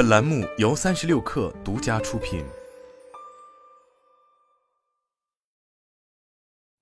本栏目由三十六氪独家出品。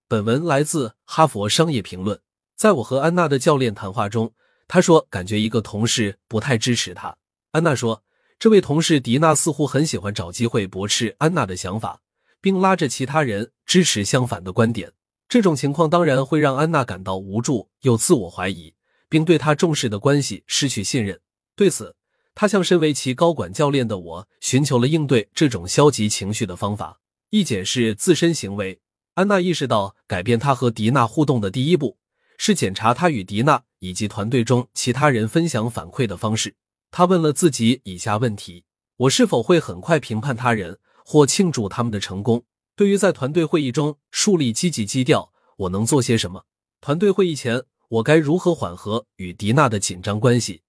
本文来自《哈佛商业评论》。在我和安娜的教练谈话中，他说感觉一个同事不太支持他。安娜说，这位同事迪娜似乎很喜欢找机会驳斥安娜的想法，并拉着其他人支持相反的观点。这种情况当然会让安娜感到无助又自我怀疑，并对她重视的关系失去信任。对此，他向身为其高管教练的我寻求了应对这种消极情绪的方法。一检视自身行为，安娜意识到改变她和迪娜互动的第一步是检查她与迪娜以及团队中其他人分享反馈的方式。她问了自己以下问题：我是否会很快评判他人或庆祝他们的成功？对于在团队会议中树立积极基调，我能做些什么？团队会议前，我该如何缓和与迪娜的紧张关系？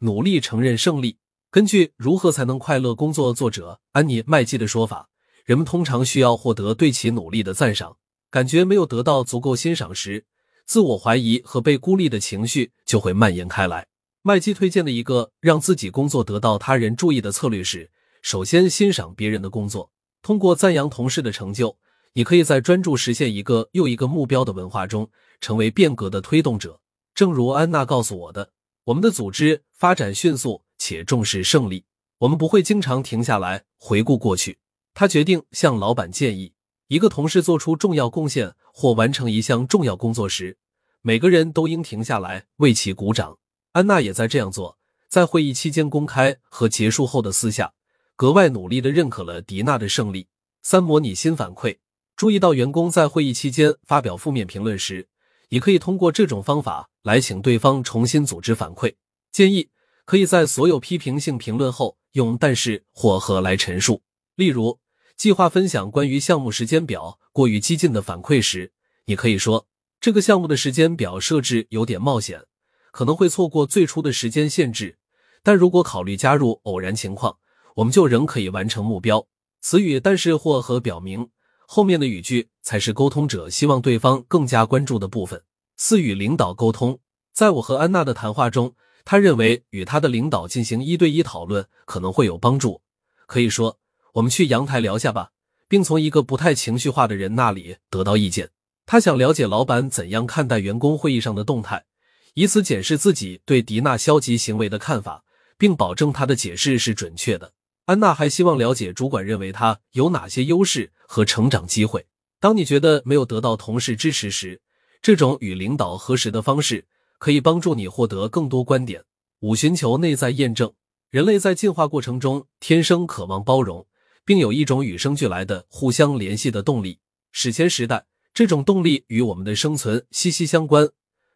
努力承认胜利。根据《如何才能快乐工作》作者安妮麦基的说法，人们通常需要获得对其努力的赞赏。感觉没有得到足够欣赏时，自我怀疑和被孤立的情绪就会蔓延开来。麦基推荐的一个让自己工作得到他人注意的策略是：首先欣赏别人的工作。通过赞扬同事的成就，你可以在专注实现一个又一个目标的文化中成为变革的推动者。正如安娜告诉我的。我们的组织发展迅速且重视胜利，我们不会经常停下来回顾过去。他决定向老板建议，一个同事做出重要贡献或完成一项重要工作时，每个人都应停下来为其鼓掌。安娜也在这样做，在会议期间公开和结束后的私下，格外努力的认可了迪娜的胜利。三、模拟新反馈，注意到员工在会议期间发表负面评论时。也可以通过这种方法来请对方重新组织反馈。建议可以在所有批评性评论后用但是或和来陈述。例如，计划分享关于项目时间表过于激进的反馈时，你可以说这个项目的时间表设置有点冒险，可能会错过最初的时间限制。但如果考虑加入偶然情况，我们就仍可以完成目标。词语但是或和表明。后面的语句才是沟通者希望对方更加关注的部分。四与领导沟通，在我和安娜的谈话中，他认为与他的领导进行一对一讨论可能会有帮助。可以说，我们去阳台聊下吧，并从一个不太情绪化的人那里得到意见。他想了解老板怎样看待员工会议上的动态，以此检视自己对迪娜消极行为的看法，并保证他的解释是准确的。安娜还希望了解主管认为他有哪些优势和成长机会。当你觉得没有得到同事支持时，这种与领导核实的方式可以帮助你获得更多观点。五、寻求内在验证。人类在进化过程中天生渴望包容，并有一种与生俱来的互相联系的动力。史前时代，这种动力与我们的生存息息相关。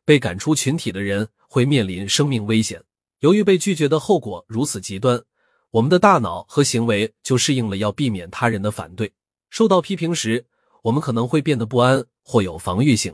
被赶出群体的人会面临生命危险。由于被拒绝的后果如此极端。我们的大脑和行为就适应了要避免他人的反对。受到批评时，我们可能会变得不安或有防御性，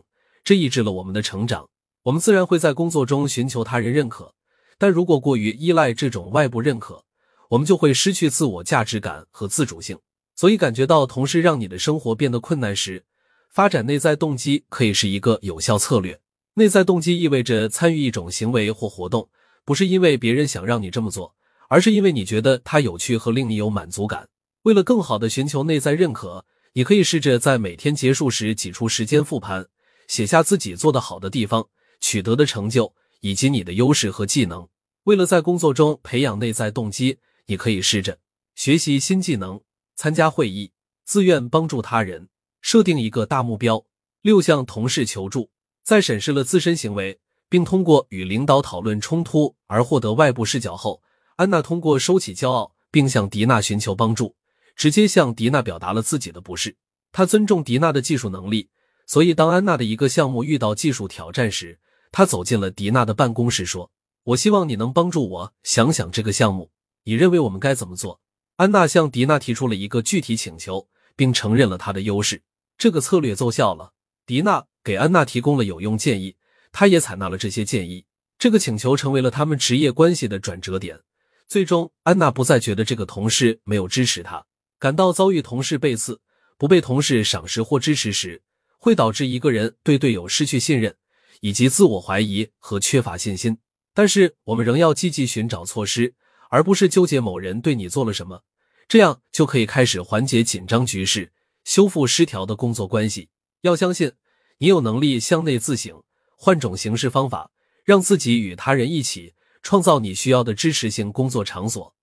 这抑制了我们的成长。我们自然会在工作中寻求他人认可，但如果过于依赖这种外部认可，我们就会失去自我价值感和自主性。所以，感觉到同事让你的生活变得困难时，发展内在动机可以是一个有效策略。内在动机意味着参与一种行为或活动，不是因为别人想让你这么做。而是因为你觉得它有趣和令你有满足感。为了更好的寻求内在认可，你可以试着在每天结束时挤出时间复盘，写下自己做得好的地方、取得的成就以及你的优势和技能。为了在工作中培养内在动机，你可以试着学习新技能、参加会议、自愿帮助他人、设定一个大目标。六向同事求助，在审视了自身行为，并通过与领导讨论冲突而获得外部视角后。安娜通过收起骄傲，并向迪娜寻求帮助，直接向迪娜表达了自己的不适。他尊重迪娜的技术能力，所以当安娜的一个项目遇到技术挑战时，她走进了迪娜的办公室，说：“我希望你能帮助我想想这个项目，你认为我们该怎么做？”安娜向迪娜提出了一个具体请求，并承认了她的优势。这个策略奏效了。迪娜给安娜提供了有用建议，她也采纳了这些建议。这个请求成为了他们职业关系的转折点。最终，安娜不再觉得这个同事没有支持她，感到遭遇同事背刺、不被同事赏识或支持时，会导致一个人对队友失去信任，以及自我怀疑和缺乏信心。但是，我们仍要积极寻找措施，而不是纠结某人对你做了什么。这样就可以开始缓解紧张局势，修复失调的工作关系。要相信你有能力向内自省，换种形式方法，让自己与他人一起创造你需要的支持性工作场所。